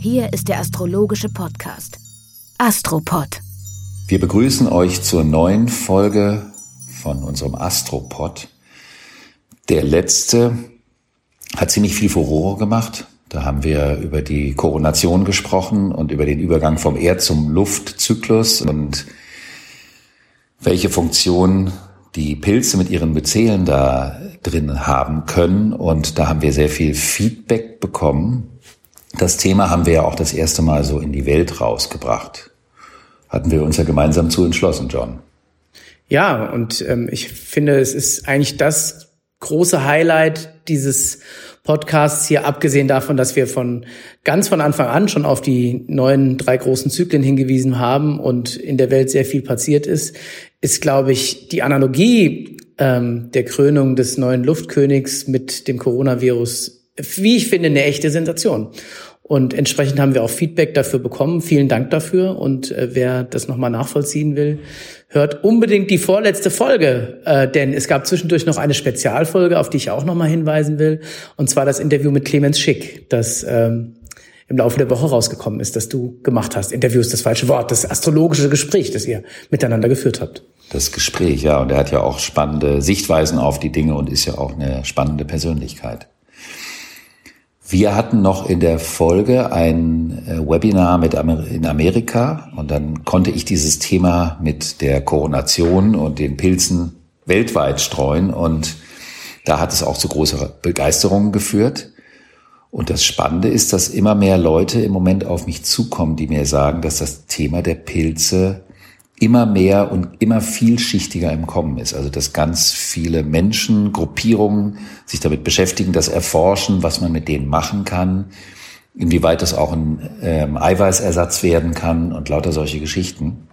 Hier ist der astrologische Podcast Astropod. Wir begrüßen euch zur neuen Folge von unserem Astropod. Der letzte hat ziemlich viel Furore gemacht. Da haben wir über die Koronation gesprochen und über den Übergang vom Erd- zum Luftzyklus und welche Funktion die Pilze mit ihren Myzelen da drin haben können. Und da haben wir sehr viel Feedback bekommen. Das Thema haben wir ja auch das erste Mal so in die Welt rausgebracht. Hatten wir uns ja gemeinsam zu entschlossen, John. Ja, und ähm, ich finde, es ist eigentlich das große Highlight dieses Podcasts hier, abgesehen davon, dass wir von ganz von Anfang an schon auf die neuen drei großen Zyklen hingewiesen haben und in der Welt sehr viel passiert ist, ist, glaube ich, die Analogie ähm, der Krönung des neuen Luftkönigs mit dem Coronavirus, wie ich finde, eine echte Sensation. Und entsprechend haben wir auch Feedback dafür bekommen. Vielen Dank dafür. Und äh, wer das nochmal nachvollziehen will, hört unbedingt die vorletzte Folge, äh, denn es gab zwischendurch noch eine Spezialfolge, auf die ich auch nochmal hinweisen will. Und zwar das Interview mit Clemens Schick, das ähm, im Laufe der Woche rausgekommen ist, das du gemacht hast. Interview ist das falsche Wort, das astrologische Gespräch, das ihr miteinander geführt habt. Das Gespräch, ja. Und er hat ja auch spannende Sichtweisen auf die Dinge und ist ja auch eine spannende Persönlichkeit. Wir hatten noch in der Folge ein äh, Webinar mit Amer in Amerika und dann konnte ich dieses Thema mit der Koronation und den Pilzen weltweit streuen und da hat es auch zu großer Begeisterung geführt. Und das Spannende ist, dass immer mehr Leute im Moment auf mich zukommen, die mir sagen, dass das Thema der Pilze immer mehr und immer vielschichtiger im Kommen ist. Also dass ganz viele Menschen, Gruppierungen sich damit beschäftigen, das erforschen, was man mit denen machen kann, inwieweit das auch ein ähm, Eiweißersatz werden kann und lauter solche Geschichten.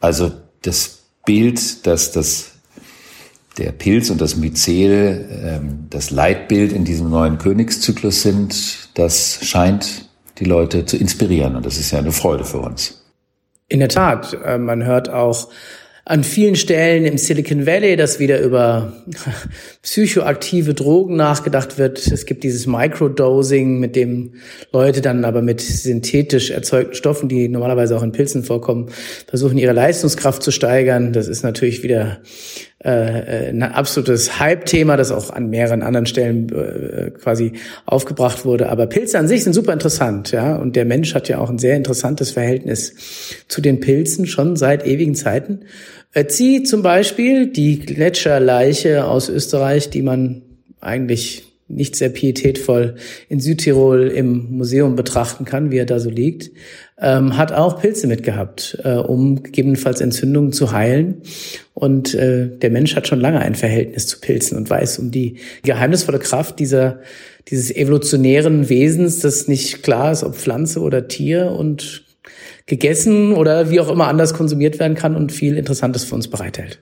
Also das Bild, dass das der Pilz und das Myzel ähm, das Leitbild in diesem neuen Königszyklus sind, das scheint die Leute zu inspirieren und das ist ja eine Freude für uns. In der Tat, äh, man hört auch an vielen Stellen im Silicon Valley, dass wieder über psychoaktive Drogen nachgedacht wird. Es gibt dieses Microdosing, mit dem Leute dann aber mit synthetisch erzeugten Stoffen, die normalerweise auch in Pilzen vorkommen, versuchen ihre Leistungskraft zu steigern. Das ist natürlich wieder äh, ein absolutes Hype-Thema, das auch an mehreren anderen Stellen äh, quasi aufgebracht wurde. Aber Pilze an sich sind super interessant, ja. Und der Mensch hat ja auch ein sehr interessantes Verhältnis zu den Pilzen schon seit ewigen Zeiten. Äh, zieh zum Beispiel die Gletscherleiche aus Österreich, die man eigentlich nicht sehr pietätvoll in Südtirol im Museum betrachten kann, wie er da so liegt, ähm, hat auch Pilze mitgehabt, äh, um gegebenenfalls Entzündungen zu heilen. Und äh, der Mensch hat schon lange ein Verhältnis zu Pilzen und weiß um die geheimnisvolle Kraft dieser, dieses evolutionären Wesens, das nicht klar ist, ob Pflanze oder Tier und gegessen oder wie auch immer anders konsumiert werden kann und viel Interessantes für uns bereithält.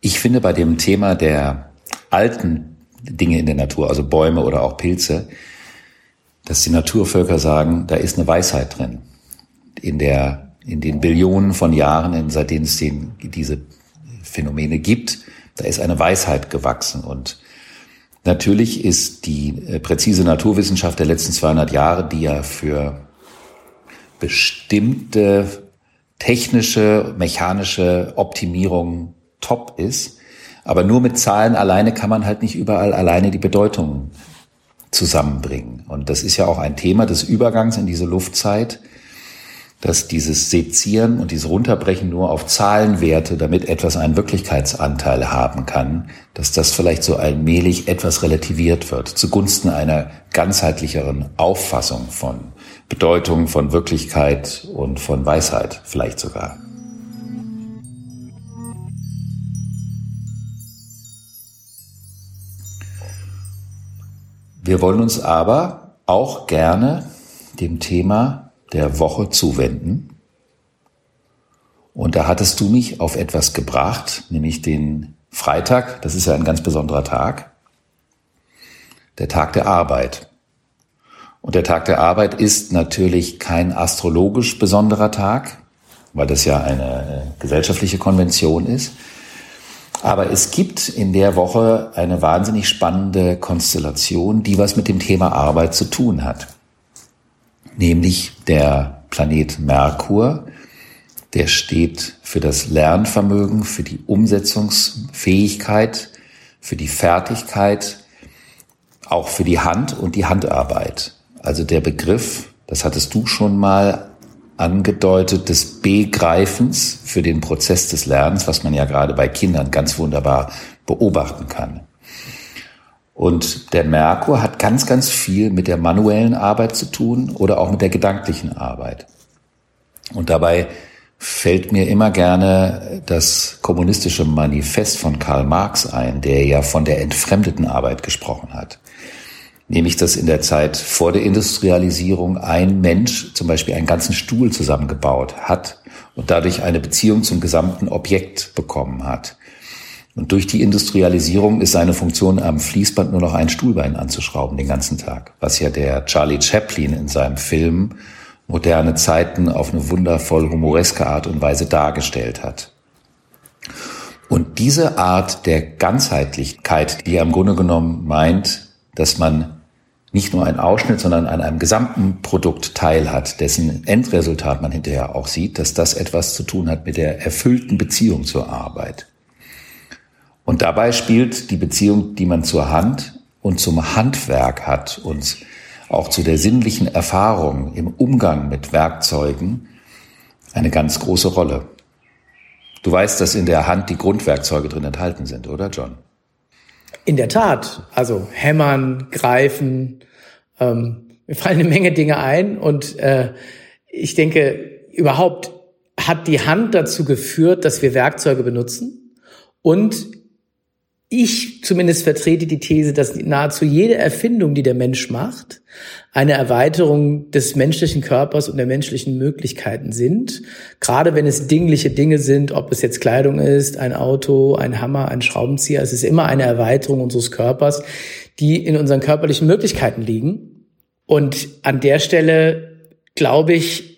Ich finde bei dem Thema der alten Dinge in der Natur, also Bäume oder auch Pilze, dass die Naturvölker sagen, da ist eine Weisheit drin. In der, in den Billionen von Jahren, seitdem es den, diese Phänomene gibt, da ist eine Weisheit gewachsen und Natürlich ist die äh, präzise Naturwissenschaft der letzten 200 Jahre, die ja für bestimmte technische, mechanische Optimierung top ist, aber nur mit Zahlen alleine kann man halt nicht überall alleine die Bedeutung zusammenbringen. Und das ist ja auch ein Thema des Übergangs in diese Luftzeit, dass dieses Sezieren und dieses Runterbrechen nur auf Zahlenwerte, damit etwas einen Wirklichkeitsanteil haben kann, dass das vielleicht so allmählich etwas relativiert wird, zugunsten einer ganzheitlicheren Auffassung von Bedeutung, von Wirklichkeit und von Weisheit vielleicht sogar. Wir wollen uns aber auch gerne dem Thema der Woche zuwenden. Und da hattest du mich auf etwas gebracht, nämlich den Freitag, das ist ja ein ganz besonderer Tag, der Tag der Arbeit. Und der Tag der Arbeit ist natürlich kein astrologisch besonderer Tag, weil das ja eine gesellschaftliche Konvention ist. Aber es gibt in der Woche eine wahnsinnig spannende Konstellation, die was mit dem Thema Arbeit zu tun hat. Nämlich der Planet Merkur, der steht für das Lernvermögen, für die Umsetzungsfähigkeit, für die Fertigkeit, auch für die Hand und die Handarbeit. Also der Begriff, das hattest du schon mal angedeutet, des Begreifens für den Prozess des Lernens, was man ja gerade bei Kindern ganz wunderbar beobachten kann. Und der Merkur hat ganz, ganz viel mit der manuellen Arbeit zu tun oder auch mit der gedanklichen Arbeit. Und dabei fällt mir immer gerne das kommunistische Manifest von Karl Marx ein, der ja von der entfremdeten Arbeit gesprochen hat nämlich dass in der Zeit vor der Industrialisierung ein Mensch zum Beispiel einen ganzen Stuhl zusammengebaut hat und dadurch eine Beziehung zum gesamten Objekt bekommen hat. Und durch die Industrialisierung ist seine Funktion am Fließband nur noch ein Stuhlbein anzuschrauben den ganzen Tag, was ja der Charlie Chaplin in seinem Film moderne Zeiten auf eine wundervoll humoreske Art und Weise dargestellt hat. Und diese Art der Ganzheitlichkeit, die er im Grunde genommen meint, dass man nicht nur ein Ausschnitt, sondern an einem gesamten Produkt teilhat, dessen Endresultat man hinterher auch sieht, dass das etwas zu tun hat mit der erfüllten Beziehung zur Arbeit. Und dabei spielt die Beziehung, die man zur Hand und zum Handwerk hat und auch zu der sinnlichen Erfahrung im Umgang mit Werkzeugen eine ganz große Rolle. Du weißt, dass in der Hand die Grundwerkzeuge drin enthalten sind, oder John? In der Tat. Also hämmern, greifen. Ähm, mir fallen eine Menge Dinge ein und äh, ich denke, überhaupt hat die Hand dazu geführt, dass wir Werkzeuge benutzen und ich zumindest vertrete die These, dass nahezu jede Erfindung, die der Mensch macht, eine Erweiterung des menschlichen Körpers und der menschlichen Möglichkeiten sind. Gerade wenn es dingliche Dinge sind, ob es jetzt Kleidung ist, ein Auto, ein Hammer, ein Schraubenzieher, es ist immer eine Erweiterung unseres Körpers, die in unseren körperlichen Möglichkeiten liegen. Und an der Stelle glaube ich,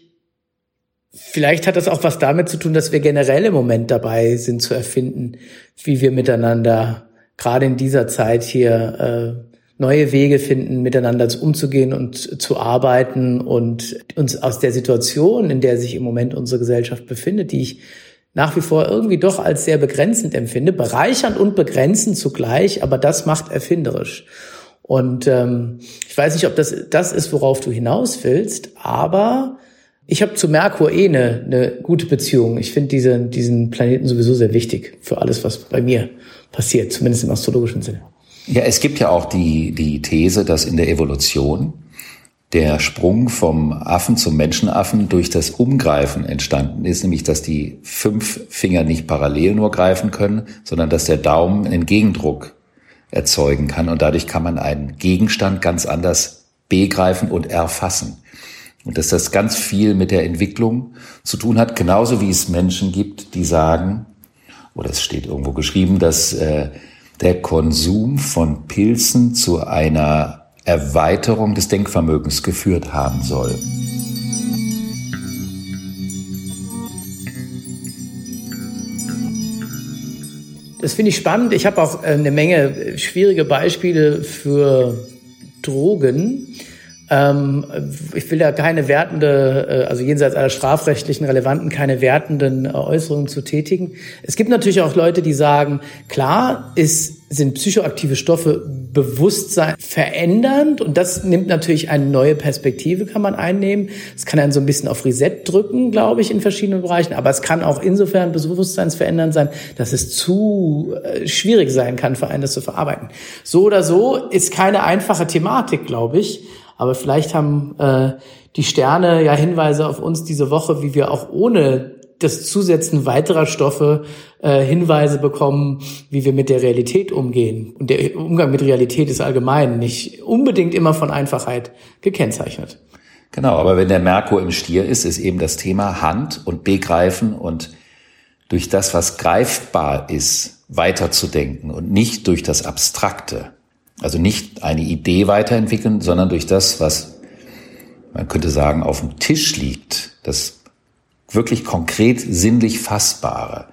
Vielleicht hat das auch was damit zu tun, dass wir generell im Moment dabei sind zu erfinden, wie wir miteinander gerade in dieser Zeit hier äh, neue Wege finden, miteinander umzugehen und zu arbeiten und uns aus der Situation, in der sich im Moment unsere Gesellschaft befindet, die ich nach wie vor irgendwie doch als sehr begrenzend empfinde, bereichernd und begrenzend zugleich, aber das macht erfinderisch. Und ähm, ich weiß nicht, ob das das ist, worauf du hinaus willst, aber ich habe zu Merkur eh eine, eine gute Beziehung. Ich finde diese, diesen Planeten sowieso sehr wichtig für alles, was bei mir passiert, zumindest im astrologischen Sinne. Ja, es gibt ja auch die, die These, dass in der Evolution der Sprung vom Affen zum Menschenaffen durch das Umgreifen entstanden ist, nämlich dass die fünf Finger nicht parallel nur greifen können, sondern dass der Daumen einen Gegendruck erzeugen kann und dadurch kann man einen Gegenstand ganz anders begreifen und erfassen. Und dass das ganz viel mit der Entwicklung zu tun hat, genauso wie es Menschen gibt, die sagen, oder es steht irgendwo geschrieben, dass äh, der Konsum von Pilzen zu einer Erweiterung des Denkvermögens geführt haben soll. Das finde ich spannend. Ich habe auch äh, eine Menge schwierige Beispiele für Drogen. Ähm, ich will ja keine wertende, äh, also jenseits aller strafrechtlichen Relevanten, keine wertenden äh, Äußerungen zu tätigen. Es gibt natürlich auch Leute, die sagen, klar ist, sind psychoaktive Stoffe Bewusstsein verändernd und das nimmt natürlich eine neue Perspektive, kann man einnehmen. Es kann einen so ein bisschen auf Reset drücken, glaube ich, in verschiedenen Bereichen, aber es kann auch insofern bewusstseinsverändernd sein, dass es zu äh, schwierig sein kann, für einen das zu verarbeiten. So oder so ist keine einfache Thematik, glaube ich. Aber vielleicht haben äh, die Sterne ja Hinweise auf uns diese Woche, wie wir auch ohne das Zusetzen weiterer Stoffe äh, Hinweise bekommen, wie wir mit der Realität umgehen. Und der Umgang mit Realität ist allgemein nicht unbedingt immer von Einfachheit gekennzeichnet. Genau, aber wenn der Merkur im Stier ist, ist eben das Thema Hand und Begreifen und durch das, was greifbar ist, weiterzudenken und nicht durch das Abstrakte. Also nicht eine Idee weiterentwickeln, sondern durch das, was man könnte sagen, auf dem Tisch liegt, das wirklich konkret sinnlich Fassbare,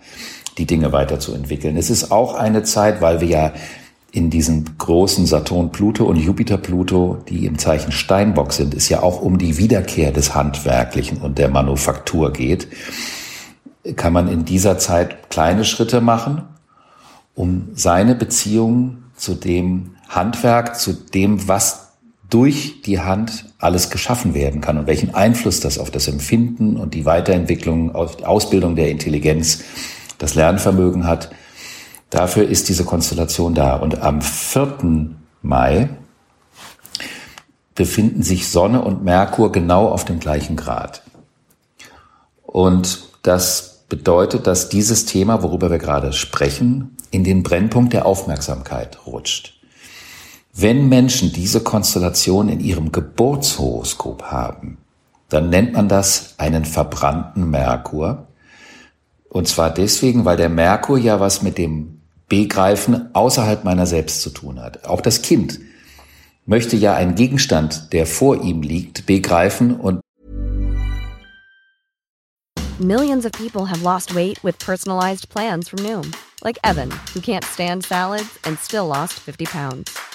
die Dinge weiterzuentwickeln. Es ist auch eine Zeit, weil wir ja in diesen großen Saturn Pluto und Jupiter Pluto, die im Zeichen Steinbock sind, es ja auch um die Wiederkehr des Handwerklichen und der Manufaktur geht, kann man in dieser Zeit kleine Schritte machen, um seine Beziehung zu dem Handwerk, zu dem, was durch die Hand alles geschaffen werden kann und welchen Einfluss das auf das Empfinden und die Weiterentwicklung, auf die Ausbildung der Intelligenz, das Lernvermögen hat. Dafür ist diese Konstellation da. Und am 4. Mai befinden sich Sonne und Merkur genau auf dem gleichen Grad. Und das bedeutet, dass dieses Thema, worüber wir gerade sprechen, in den Brennpunkt der Aufmerksamkeit rutscht. Wenn Menschen diese Konstellation in ihrem Geburtshoroskop haben, dann nennt man das einen verbrannten Merkur. Und zwar deswegen, weil der Merkur ja was mit dem Begreifen außerhalb meiner selbst zu tun hat. Auch das Kind möchte ja einen Gegenstand, der vor ihm liegt, begreifen und Millions of people have lost weight with personalized plans from Noom, like Evan, who can't stand salads and still lost 50 pounds.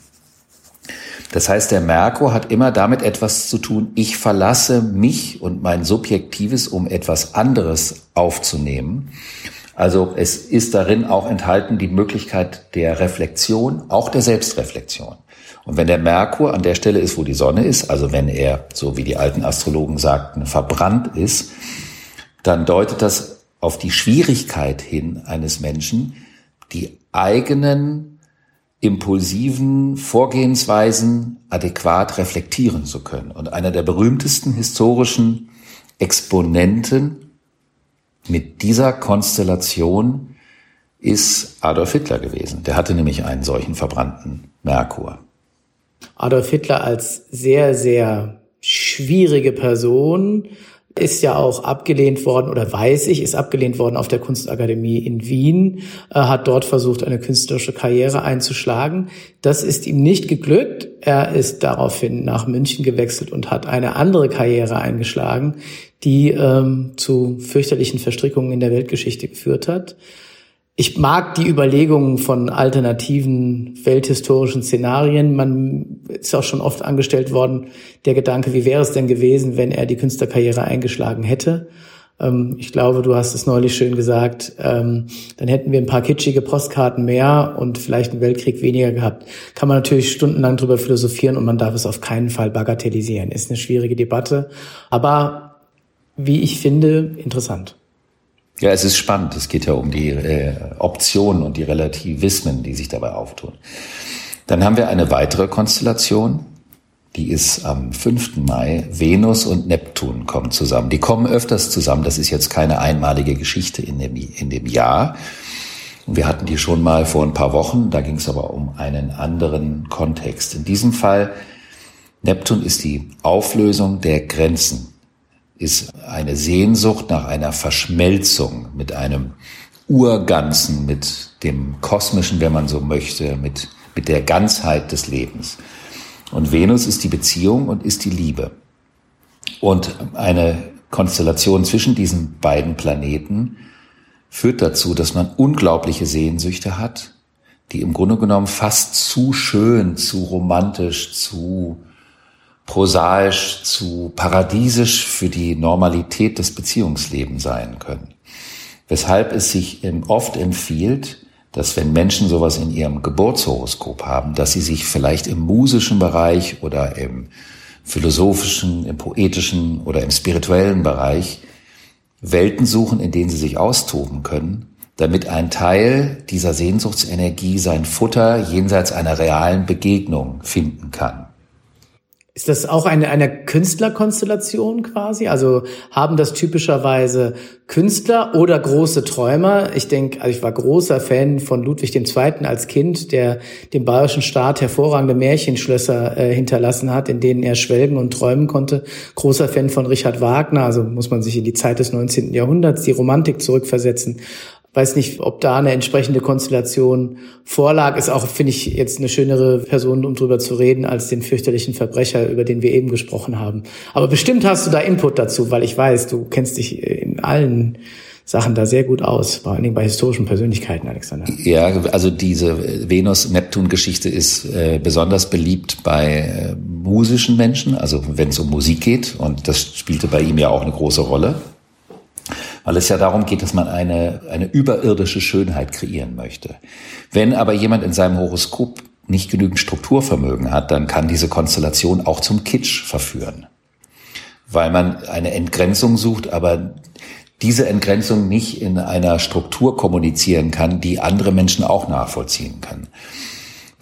Das heißt, der Merkur hat immer damit etwas zu tun, ich verlasse mich und mein Subjektives, um etwas anderes aufzunehmen. Also es ist darin auch enthalten die Möglichkeit der Reflexion, auch der Selbstreflexion. Und wenn der Merkur an der Stelle ist, wo die Sonne ist, also wenn er, so wie die alten Astrologen sagten, verbrannt ist, dann deutet das auf die Schwierigkeit hin eines Menschen, die eigenen impulsiven Vorgehensweisen adäquat reflektieren zu können. Und einer der berühmtesten historischen Exponenten mit dieser Konstellation ist Adolf Hitler gewesen. Der hatte nämlich einen solchen verbrannten Merkur. Adolf Hitler als sehr, sehr schwierige Person, ist ja auch abgelehnt worden oder weiß ich, ist abgelehnt worden auf der Kunstakademie in Wien, äh, hat dort versucht, eine künstlerische Karriere einzuschlagen. Das ist ihm nicht geglückt. Er ist daraufhin nach München gewechselt und hat eine andere Karriere eingeschlagen, die ähm, zu fürchterlichen Verstrickungen in der Weltgeschichte geführt hat. Ich mag die Überlegungen von alternativen welthistorischen Szenarien. Man ist auch schon oft angestellt worden, der Gedanke, wie wäre es denn gewesen, wenn er die Künstlerkarriere eingeschlagen hätte? Ähm, ich glaube, du hast es neulich schön gesagt, ähm, dann hätten wir ein paar kitschige Postkarten mehr und vielleicht einen Weltkrieg weniger gehabt. Kann man natürlich stundenlang drüber philosophieren und man darf es auf keinen Fall bagatellisieren. Ist eine schwierige Debatte, aber wie ich finde, interessant. Ja, es ist spannend. Es geht ja um die äh, Optionen und die Relativismen, die sich dabei auftun. Dann haben wir eine weitere Konstellation. Die ist am 5. Mai. Venus und Neptun kommen zusammen. Die kommen öfters zusammen. Das ist jetzt keine einmalige Geschichte in dem, in dem Jahr. wir hatten die schon mal vor ein paar Wochen. Da ging es aber um einen anderen Kontext. In diesem Fall, Neptun ist die Auflösung der Grenzen ist eine Sehnsucht nach einer Verschmelzung mit einem Urganzen, mit dem Kosmischen, wenn man so möchte, mit, mit der Ganzheit des Lebens. Und Venus ist die Beziehung und ist die Liebe. Und eine Konstellation zwischen diesen beiden Planeten führt dazu, dass man unglaubliche Sehnsüchte hat, die im Grunde genommen fast zu schön, zu romantisch, zu prosaisch zu paradiesisch für die Normalität des Beziehungslebens sein können. Weshalb es sich oft empfiehlt, dass wenn Menschen sowas in ihrem Geburtshoroskop haben, dass sie sich vielleicht im musischen Bereich oder im philosophischen, im poetischen oder im spirituellen Bereich Welten suchen, in denen sie sich austoben können, damit ein Teil dieser Sehnsuchtsenergie sein Futter jenseits einer realen Begegnung finden kann. Ist das auch eine, eine Künstlerkonstellation quasi? Also haben das typischerweise Künstler oder große Träumer? Ich denke, also ich war großer Fan von Ludwig II. als Kind, der dem bayerischen Staat hervorragende Märchenschlösser äh, hinterlassen hat, in denen er schwelgen und träumen konnte. Großer Fan von Richard Wagner, also muss man sich in die Zeit des 19. Jahrhunderts, die Romantik zurückversetzen weiß nicht, ob da eine entsprechende Konstellation vorlag. Ist auch, finde ich, jetzt eine schönere Person, um drüber zu reden, als den fürchterlichen Verbrecher, über den wir eben gesprochen haben. Aber bestimmt hast du da Input dazu, weil ich weiß, du kennst dich in allen Sachen da sehr gut aus, vor allen Dingen bei historischen Persönlichkeiten, Alexander. Ja, also diese Venus-Neptun-Geschichte ist äh, besonders beliebt bei äh, musischen Menschen, also wenn es um Musik geht, und das spielte bei ihm ja auch eine große Rolle weil es ja darum geht, dass man eine, eine überirdische Schönheit kreieren möchte. Wenn aber jemand in seinem Horoskop nicht genügend Strukturvermögen hat, dann kann diese Konstellation auch zum Kitsch verführen. Weil man eine Entgrenzung sucht, aber diese Entgrenzung nicht in einer Struktur kommunizieren kann, die andere Menschen auch nachvollziehen können.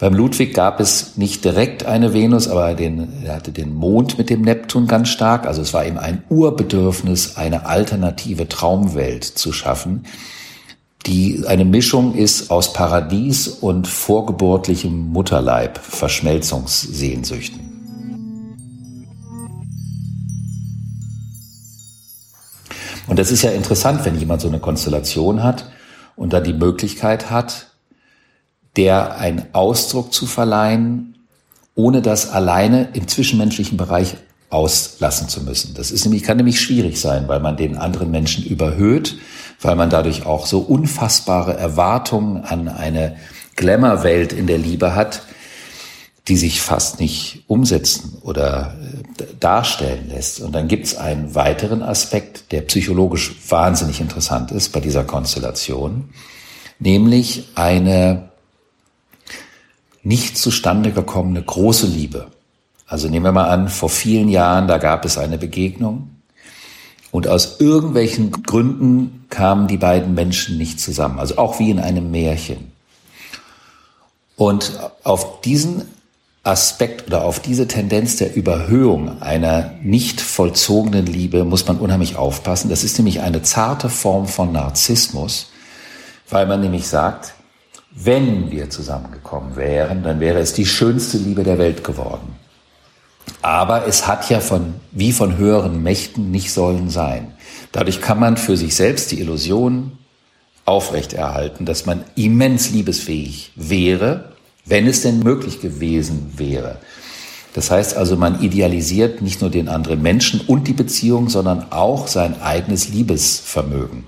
Beim Ludwig gab es nicht direkt eine Venus, aber den, er hatte den Mond mit dem Neptun ganz stark. Also es war ihm ein Urbedürfnis, eine alternative Traumwelt zu schaffen, die eine Mischung ist aus Paradies und vorgeburtlichem Mutterleib, Verschmelzungssehnsüchten. Und das ist ja interessant, wenn jemand so eine Konstellation hat und dann die Möglichkeit hat, der einen Ausdruck zu verleihen, ohne das alleine im zwischenmenschlichen Bereich auslassen zu müssen. Das ist nämlich, kann nämlich schwierig sein, weil man den anderen Menschen überhöht, weil man dadurch auch so unfassbare Erwartungen an eine Glamour-Welt in der Liebe hat, die sich fast nicht umsetzen oder äh, darstellen lässt. Und dann gibt es einen weiteren Aspekt, der psychologisch wahnsinnig interessant ist bei dieser Konstellation, nämlich eine nicht zustande gekommene große Liebe. Also nehmen wir mal an, vor vielen Jahren, da gab es eine Begegnung und aus irgendwelchen Gründen kamen die beiden Menschen nicht zusammen. Also auch wie in einem Märchen. Und auf diesen Aspekt oder auf diese Tendenz der Überhöhung einer nicht vollzogenen Liebe muss man unheimlich aufpassen. Das ist nämlich eine zarte Form von Narzissmus, weil man nämlich sagt, wenn wir zusammengekommen wären, dann wäre es die schönste Liebe der Welt geworden. Aber es hat ja von, wie von höheren Mächten nicht sollen sein. Dadurch kann man für sich selbst die Illusion aufrechterhalten, dass man immens liebesfähig wäre, wenn es denn möglich gewesen wäre. Das heißt also, man idealisiert nicht nur den anderen Menschen und die Beziehung, sondern auch sein eigenes Liebesvermögen.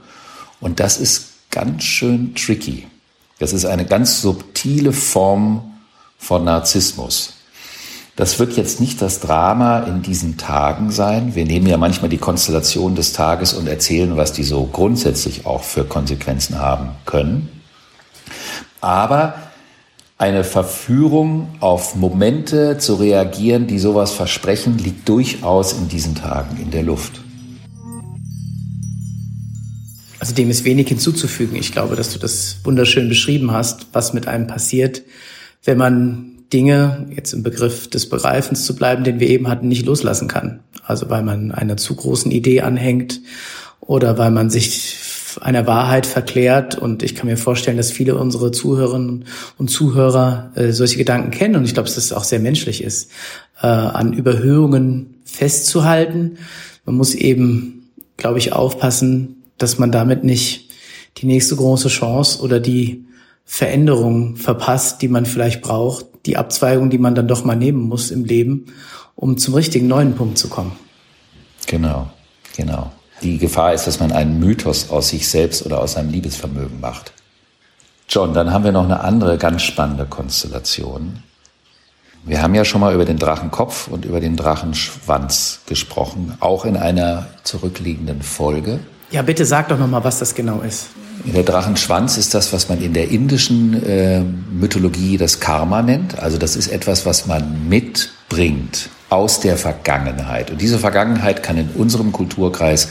Und das ist ganz schön tricky. Das ist eine ganz subtile Form von Narzissmus. Das wird jetzt nicht das Drama in diesen Tagen sein. Wir nehmen ja manchmal die Konstellation des Tages und erzählen, was die so grundsätzlich auch für Konsequenzen haben können. Aber eine Verführung auf Momente zu reagieren, die sowas versprechen, liegt durchaus in diesen Tagen in der Luft. Also dem ist wenig hinzuzufügen. Ich glaube, dass du das wunderschön beschrieben hast, was mit einem passiert, wenn man Dinge, jetzt im Begriff des Begreifens zu bleiben, den wir eben hatten, nicht loslassen kann. Also weil man einer zu großen Idee anhängt oder weil man sich einer Wahrheit verklärt. Und ich kann mir vorstellen, dass viele unserer Zuhörerinnen und Zuhörer äh, solche Gedanken kennen. Und ich glaube, dass das auch sehr menschlich ist, äh, an Überhöhungen festzuhalten. Man muss eben, glaube ich, aufpassen, dass man damit nicht die nächste große Chance oder die Veränderung verpasst, die man vielleicht braucht, die Abzweigung, die man dann doch mal nehmen muss im Leben, um zum richtigen neuen Punkt zu kommen. Genau, genau. Die Gefahr ist, dass man einen Mythos aus sich selbst oder aus seinem Liebesvermögen macht. John, dann haben wir noch eine andere ganz spannende Konstellation. Wir haben ja schon mal über den Drachenkopf und über den Drachenschwanz gesprochen, auch in einer zurückliegenden Folge. Ja, bitte sag doch noch mal, was das genau ist. Der Drachenschwanz ist das, was man in der indischen äh, Mythologie das Karma nennt. Also das ist etwas, was man mitbringt aus der Vergangenheit. Und diese Vergangenheit kann in unserem Kulturkreis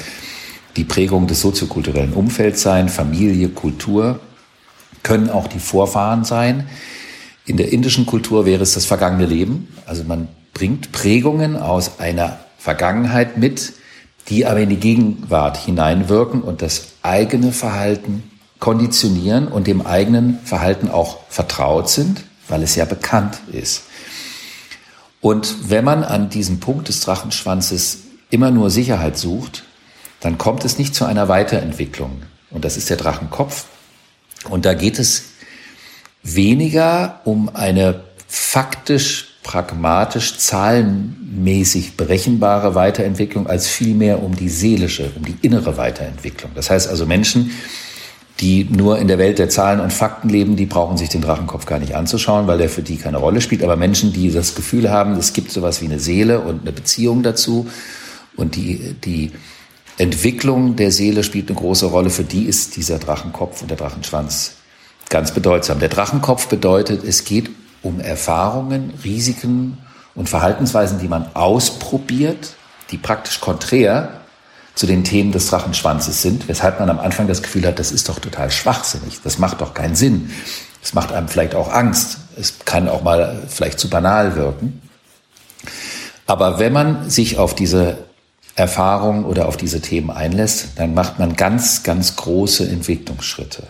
die Prägung des soziokulturellen Umfelds sein, Familie, Kultur, können auch die Vorfahren sein. In der indischen Kultur wäre es das vergangene Leben. Also man bringt Prägungen aus einer Vergangenheit mit, die aber in die Gegenwart hineinwirken und das eigene Verhalten konditionieren und dem eigenen Verhalten auch vertraut sind, weil es ja bekannt ist. Und wenn man an diesem Punkt des Drachenschwanzes immer nur Sicherheit sucht, dann kommt es nicht zu einer Weiterentwicklung. Und das ist der Drachenkopf. Und da geht es weniger um eine faktisch, pragmatisch, zahlenmäßig berechenbare Weiterentwicklung als vielmehr um die seelische, um die innere Weiterentwicklung. Das heißt also Menschen, die nur in der Welt der Zahlen und Fakten leben, die brauchen sich den Drachenkopf gar nicht anzuschauen, weil der für die keine Rolle spielt. Aber Menschen, die das Gefühl haben, es gibt sowas wie eine Seele und eine Beziehung dazu und die, die Entwicklung der Seele spielt eine große Rolle. Für die ist dieser Drachenkopf und der Drachenschwanz ganz bedeutsam. Der Drachenkopf bedeutet, es geht um Erfahrungen, Risiken und Verhaltensweisen, die man ausprobiert, die praktisch konträr zu den Themen des Drachenschwanzes sind, weshalb man am Anfang das Gefühl hat, das ist doch total schwachsinnig, das macht doch keinen Sinn. Es macht einem vielleicht auch Angst, es kann auch mal vielleicht zu banal wirken. Aber wenn man sich auf diese Erfahrung oder auf diese Themen einlässt, dann macht man ganz, ganz große Entwicklungsschritte.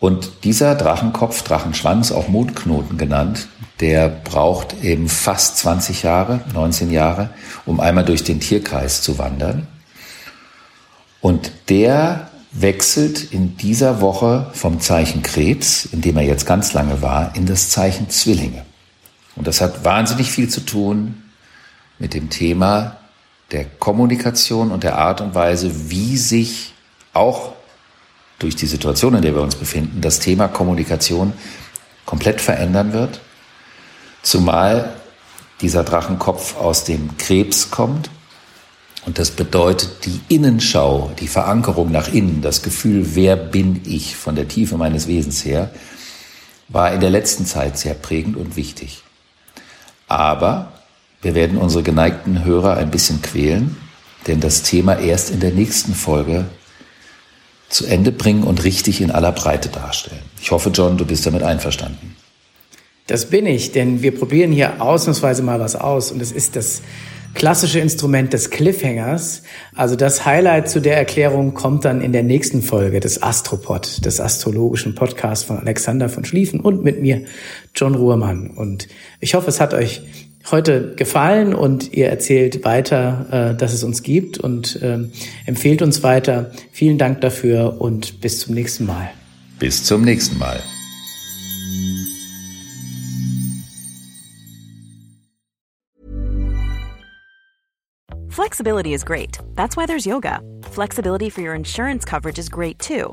Und dieser Drachenkopf, Drachenschwanz, auch Mondknoten genannt, der braucht eben fast 20 Jahre, 19 Jahre, um einmal durch den Tierkreis zu wandern. Und der wechselt in dieser Woche vom Zeichen Krebs, in dem er jetzt ganz lange war, in das Zeichen Zwillinge. Und das hat wahnsinnig viel zu tun mit dem Thema der Kommunikation und der Art und Weise, wie sich auch durch die Situation, in der wir uns befinden, das Thema Kommunikation komplett verändern wird. Zumal dieser Drachenkopf aus dem Krebs kommt. Und das bedeutet die Innenschau, die Verankerung nach innen, das Gefühl, wer bin ich von der Tiefe meines Wesens her, war in der letzten Zeit sehr prägend und wichtig. Aber wir werden unsere geneigten Hörer ein bisschen quälen, denn das Thema erst in der nächsten Folge zu Ende bringen und richtig in aller Breite darstellen. Ich hoffe, John, du bist damit einverstanden. Das bin ich, denn wir probieren hier ausnahmsweise mal was aus und es ist das klassische Instrument des Cliffhangers. Also das Highlight zu der Erklärung kommt dann in der nächsten Folge des Astropod, des astrologischen Podcasts von Alexander von Schlieffen und mit mir, John Ruhrmann. Und ich hoffe, es hat euch heute gefallen und ihr erzählt weiter, äh, dass es uns gibt und äh, empfehlt uns weiter. Vielen Dank dafür und bis zum nächsten Mal. Bis zum nächsten Mal. Flexibility is great. That's why there's yoga. Flexibility for your insurance coverage is great too.